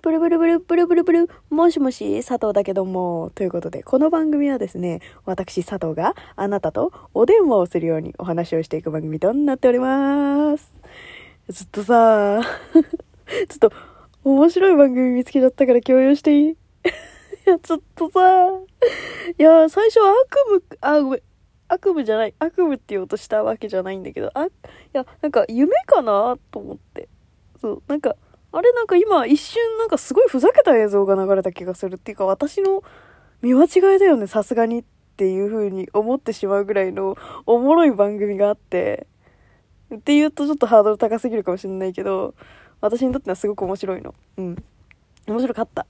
ブルブルブルブルブルブル、もしもし、佐藤だけども、ということで、この番組はですね、私佐藤があなたとお電話をするようにお話をしていく番組となっております。ちょっとさ、ちょっと面白い番組見つけちゃったから共有していい？いや、ちょっとさ、いや、最初は悪夢、あ、ごめん。悪夢じゃない。悪夢って言おうとしたわけじゃないんだけど、あ、いや、なんか夢かなと思って。そう、なんか、あれなんか今一瞬なんかすごいふざけた映像が流れた気がするっていうか私の見間違いだよねさすがにっていう風に思ってしまうぐらいのおもろい番組があって。って言うとちょっとハードル高すぎるかもしれないけど私にとってはすごく面白いの。うん。面白かった。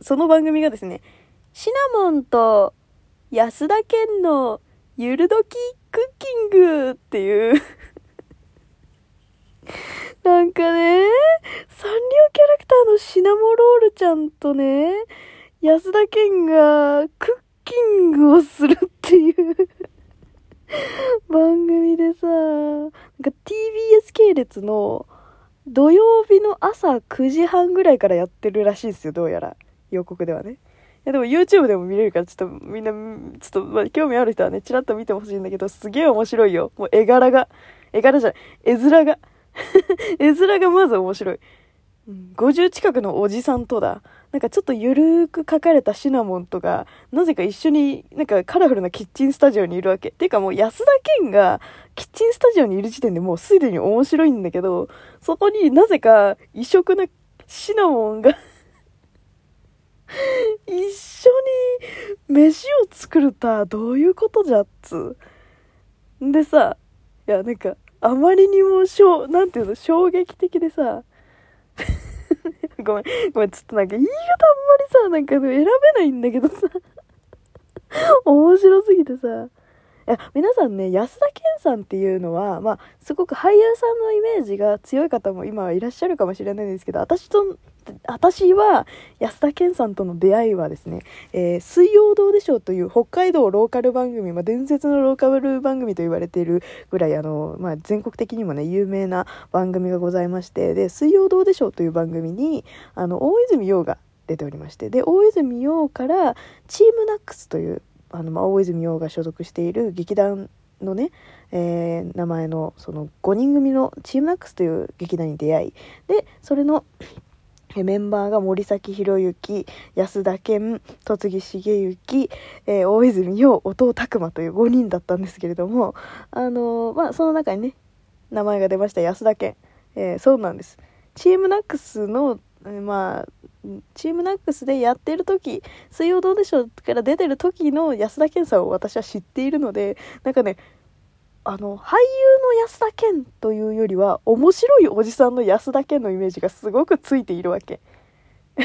その番組がですねシナモンと安田健のゆるどきクッキングっていう。なんかね、サンリオキャラクターのシナモロールちゃんとね、安田健がクッキングをするっていう 番組でさ、なんか TBS 系列の土曜日の朝9時半ぐらいからやってるらしいですよ、どうやら。予告ではね。いやでも YouTube でも見れるから、ちょっとみんな、ちょっと、ま、興味ある人はね、ちらっと見てほしいんだけど、すげえ面白いよ。もう絵柄が。絵柄じゃない。絵面が。絵面がまず面白い。50近くのおじさんとだ。なんかちょっとゆるーく描かれたシナモンとか、なぜか一緒になんかカラフルなキッチンスタジオにいるわけ。ていうかもう安田健がキッチンスタジオにいる時点でもうすでに面白いんだけど、そこになぜか異色なシナモンが 一緒に飯を作るたどういうことじゃっつんでさいやなんかあまりにもしょうなんていうの衝撃的でさ。ごめんごめんちょっとなんか言い方あんまりさなんか選べないんだけどさ。面白すぎてさ。いや皆さんね安田健さんっていうのはまあすごく俳優さんのイメージが強い方も今はいらっしゃるかもしれないんですけど私と私は安田健さんとの出会いはですね「えー水曜どうでしょう」という北海道ローカル番組、まあ、伝説のローカル番組と言われているぐらいあの、まあ、全国的にもね有名な番組がございましてで「水曜どうでしょう」という番組にあの大泉洋が出ておりましてで大泉洋からチームナックスというあの、まあ、大泉洋が所属している劇団のね、えー名前のその5人組のチームナックスという劇団に出会いでそれのメンバーが森崎博之安田健戸次重幸、えー大泉洋音尾拓磨という5人だったんですけれどもあのーまあその中にね名前が出ました安田健、えーそうなんです。チームナックスのえーまあチームナックスでやってる時「水曜どうでしょう」から出てる時の安田健さんを私は知っているのでなんかねあの俳優の安田健というよりは面白いおじさんの安田健のイメージがすごくついているわけ。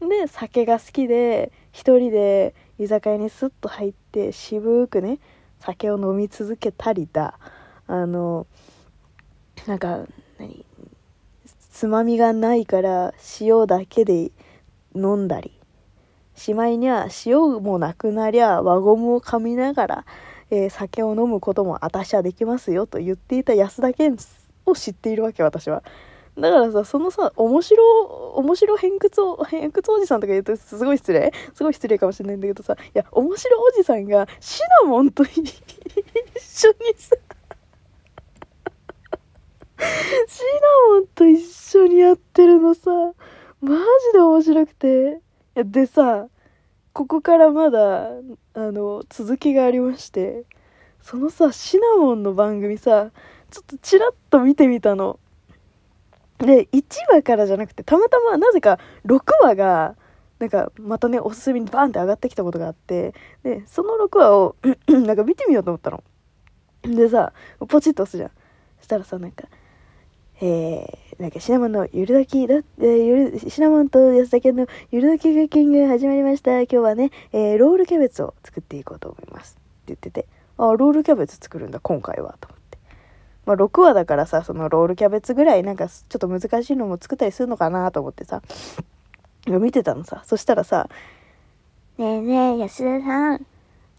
で酒が好きで一人で居酒屋にスッと入って渋くね酒を飲み続けたりだ。あのなんか何？つまみがないから塩だけで飲んだり。しまいには塩もなくなりゃ輪ゴムを噛みながら、えー酒を飲むことも私はできますよと言っていた安田健を知っているわけ私は。だからさそのさ面白面白偏屈お偏屈おじさんとか言うとすごい失礼。すごい失礼かもしれないんだけどさいや面白おじさんがシナモンと一緒にさシナモンと一緒にやってるのさ。マジで面白くて。いやでさここからまだあの続きがありまして。そのさシナモンの番組さちょっとチラッと見てみたの。で1話からじゃなくてたまたまなぜか6話がなんかまたねおすすめにバーンって上がってきたことがあって。でその6話を なんか見てみようと思ったの。でさポチッと押すじゃん。そしたらさなんかえー、なんかシナモンのゆるだきだ、えーゆるシナモンと安田健のゆるだきクッキング始まりました。今日はね、えーロールキャベツを作っていこうと思います。って言っててあロールキャベツ作るんだ今回はと思って。まあ6話だからさそのロールキャベツぐらいなんかちょっと難しいのも作ったりするのかなと思ってさ見てたのさ。そしたらさねえねえ安田さん。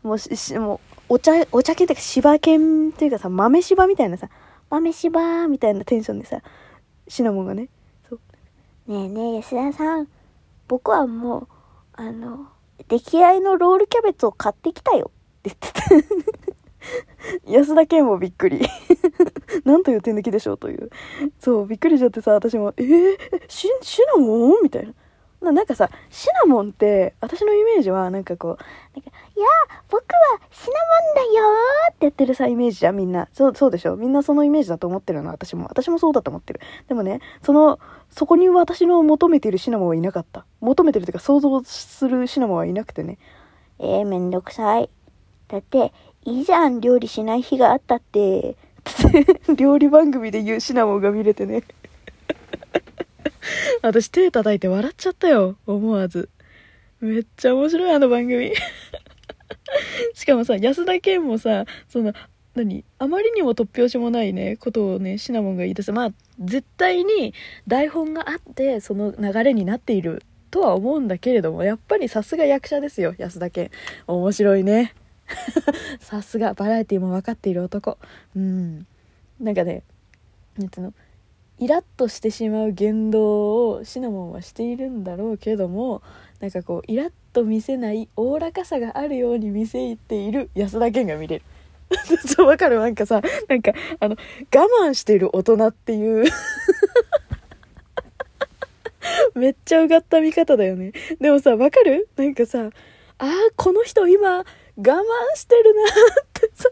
もうししもうお茶お茶系っていうか柴犬っていうかさ豆柴みたいなさ豆柴みたいなテンションでさシナモンがね。そう。ねえねえ吉田さん。僕はもうあの出来合いのロールキャベツを買ってきたよ。って言ってた。安田健もびっくり。なんという手抜きでしょうという。そうびっくりしちゃってさ私もえー、シシナモン？みたいなななんかさ、シナモンって、私のイメージは、なんかこう、なんか、いや、僕はシナモンだよってやってるさ、イメージじゃん、みんな。そう、そうでしょ？みんなそのイメージだと思ってるの、私も。私もそうだと思ってる。でもね、その、そこに私の求めているシナモンはいなかった。求めてるというか、想像するシナモンはいなくてね。えー、めんどくさい。だって、いいじゃん、料理しない日があったって。料理番組で言うシナモンが見れてね私手叩いて笑っちゃったよ。思わず。めっちゃ面白い、あの番組。しかもさ、安田健もさ、その、何あまりにも突拍子もないね、ことをね、シナモンが言い出す。まあ、絶対に台本があって、その流れになっているとは思うんだけれども、やっぱりさすが役者ですよ、安田健。面白いね。さすが、バラエティも分かっている男。うん。なんかね、なんつうの、イラッとしてしまう言動をシナモンはしているんだろうけどもなんかこうイラッと見せないおおらかさがあるように見せている安田健が見れる。そうわかる？なんかさなんかあの我慢してる大人っていう。めっちゃうがった見方だよね。でもさわかる？なんかさあーこの人今我慢してるなってさ。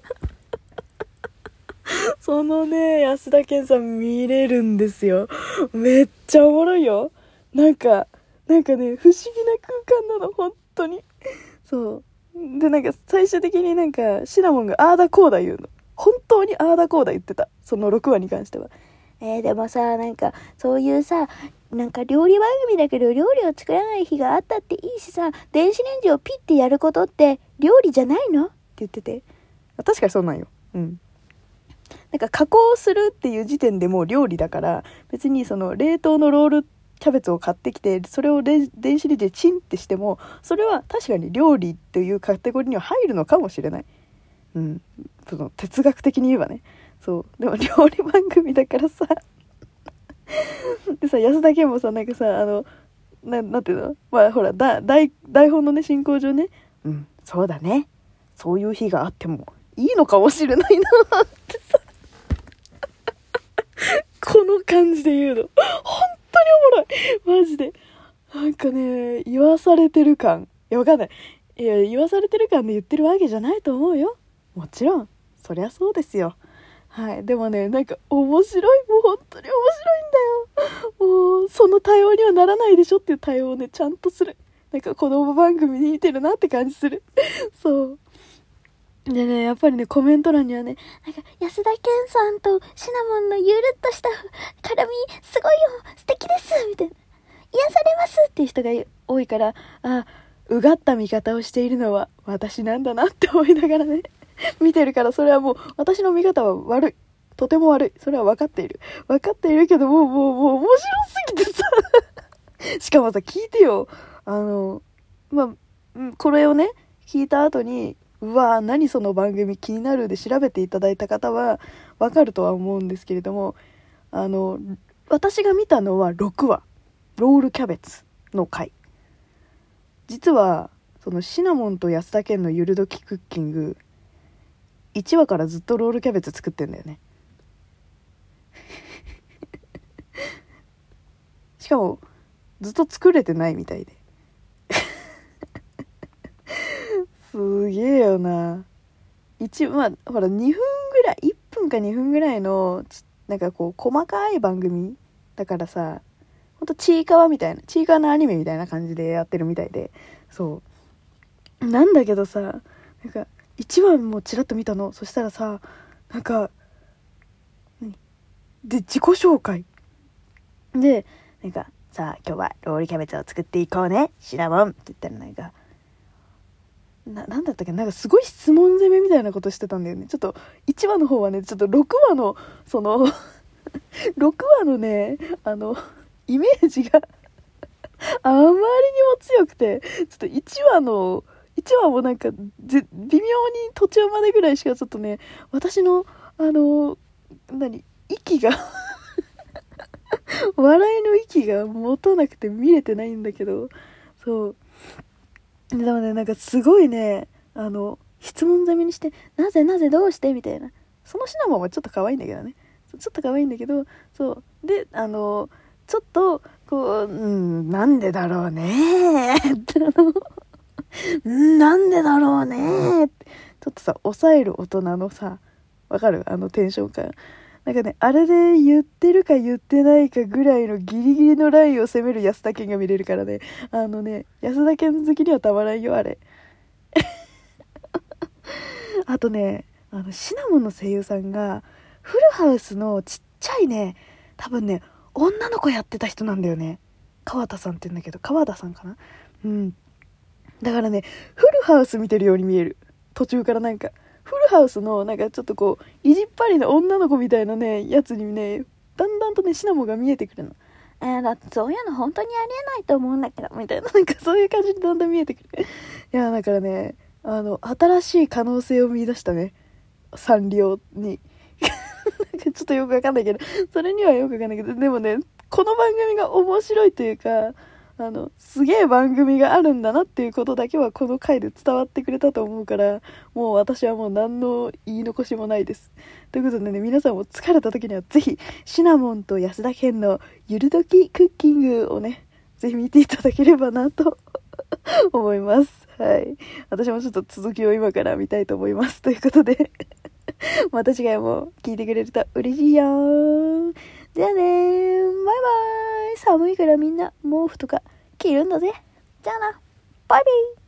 そのね、安田健さん見れるんですよ。めっちゃおもろいよ。なんか、なんかね、不思議な空間なの、本当に。そう。で、なんか最終的になんかシナモンがあーだこーだ言うの。本当にあーだこーだ言ってた。その6話に関しては。えー、でもさ、なんか、そういうさ、なんか料理番組だけど料理を作らない日があったっていいしさ、電子レンジをピッてやることって料理じゃないの？って言ってて。確かにそうなんよ。うん。なんか加工するっていう時点でもう料理だから別にその冷凍のロールキャベツを買ってきてそれを電子レンジでチンってしてもそれは確かに料理っていうカテゴリーには入るのかもしれない。うん、その哲学的に言えばね。そう。でも料理番組だからさ。でさ安田健もさなんかさあのななんていうの？まあほらだ台台本のね進行上ね。うん。そうだね。そういう日があってもいいのかもしれないなってさこの感じで言うの。本当におもろい。マジで。なんかね、言わされてる感。いや、わかんない。いや、言わされてる感で言ってるわけじゃないと思うよ。もちろん。そりゃそうですよ。はい。でもね、なんか面白い。もう本当に面白いんだよ。もう、その対応にはならないでしょっていう対応をね、ちゃんとする。なんか子供番組に似てるなって感じする。そう。でね、やっぱりね、コメント欄にはね、なんか、安田健さんとシナモンのゆるっとした絡み、すごいよ素敵ですみたいな。癒されますっていう人が多いから、あ、うがった見方をしているのは私なんだなって思いながらね、見てるから、それはもう、私の見方は悪い。とても悪い。それは分かっている。分かっているけど、もう、もう、もう、面白すぎてさ。しかもさ、聞いてよ。あの、まあ、これをね、聞いた後に、うわー何その番組気になるで調べていただいた方はわかるとは思うんですけれどもあの私が見たのは6話。ロールキャベツの回。実はそのシナモンと安田健のゆるどきクッキング1話からずっとロールキャベツ作ってんだよね。しかもずっと作れてないみたいで。すげえよな。一まあほら2分ぐらい1分か2分ぐらいのなんかこう細かい番組だからさほんとちいかわみたいなちいかわのアニメみたいな感じでやってるみたいで。そう。なんだけどさなんか1話もちらっと見たの。そしたらさなんかで自己紹介。でなんかさあ今日はロールキャベツを作っていこうね。シナモン。って言ったらなんかな、なだったっけ？なんかすごい質問攻めみたいなことしてたんだよね。ちょっと、1話の方はね、ちょっと6話の、その 6話のね、あの、イメージがあまりにも強くて、ちょっと1話の、1話もなんか、微妙に途中までぐらいしかちょっとね、私の、あの、何、息が笑いの息が持たなくて見れてないんだけど、そう。でもね、なんかすごいね、あの、質問攻めにして、なぜなぜどうしてみたいな。そのシナモンはちょっと可愛いんだけどね。ちょっと可愛いんだけど、そう。で、あの、ちょっと、こう、うん、なんでだろうねってあの、んなんでだろうねってちょっとさ抑える大人のさわかる？あのテンション感なんかねあれで言ってるか言ってないかぐらいのギリギリのラインを攻める安田健が見れるからね。あのね安田健好きにはたまらんよあれ。あとねあのシナモンの声優さんがフルハウスのちっちゃいね多分ね女の子やってた人なんだよね。川田さんって言うんだけど川田さんかな？うん。だからね、フルハウス見てるように見える。途中からなんか、フルハウスのなんかちょっとこう、意地っ張りな女の子みたいなね、やつにね、だんだんとね、シナモンが見えてくるの。えー、だってそういうの本当にありえないと思うんだけど、みたいな、なんかそういう感じでだんだん見えてくる。いや、だからね、あの、新しい可能性を見出したね。サンリオに。ちょっとよくわかんないけど、それにはよくわかんないけど、でもね、この番組が面白いというか、あの、すげえ番組があるんだなっていうことだけはこの回で伝わってくれたと思うから、もう私はもう何の言い残しもないです。ということでね、皆さんも疲れた時にはぜひ、シナモンと安田健のゆるどきクッキングをね、ぜひ見ていただければなと 思います。はい。私もちょっと続きを今から見たいと思います。ということで また次回も聞いてくれると嬉しいよじゃあねーバイバイ寒いからみんな毛布とか着るんだぜ。じゃあな。バイビー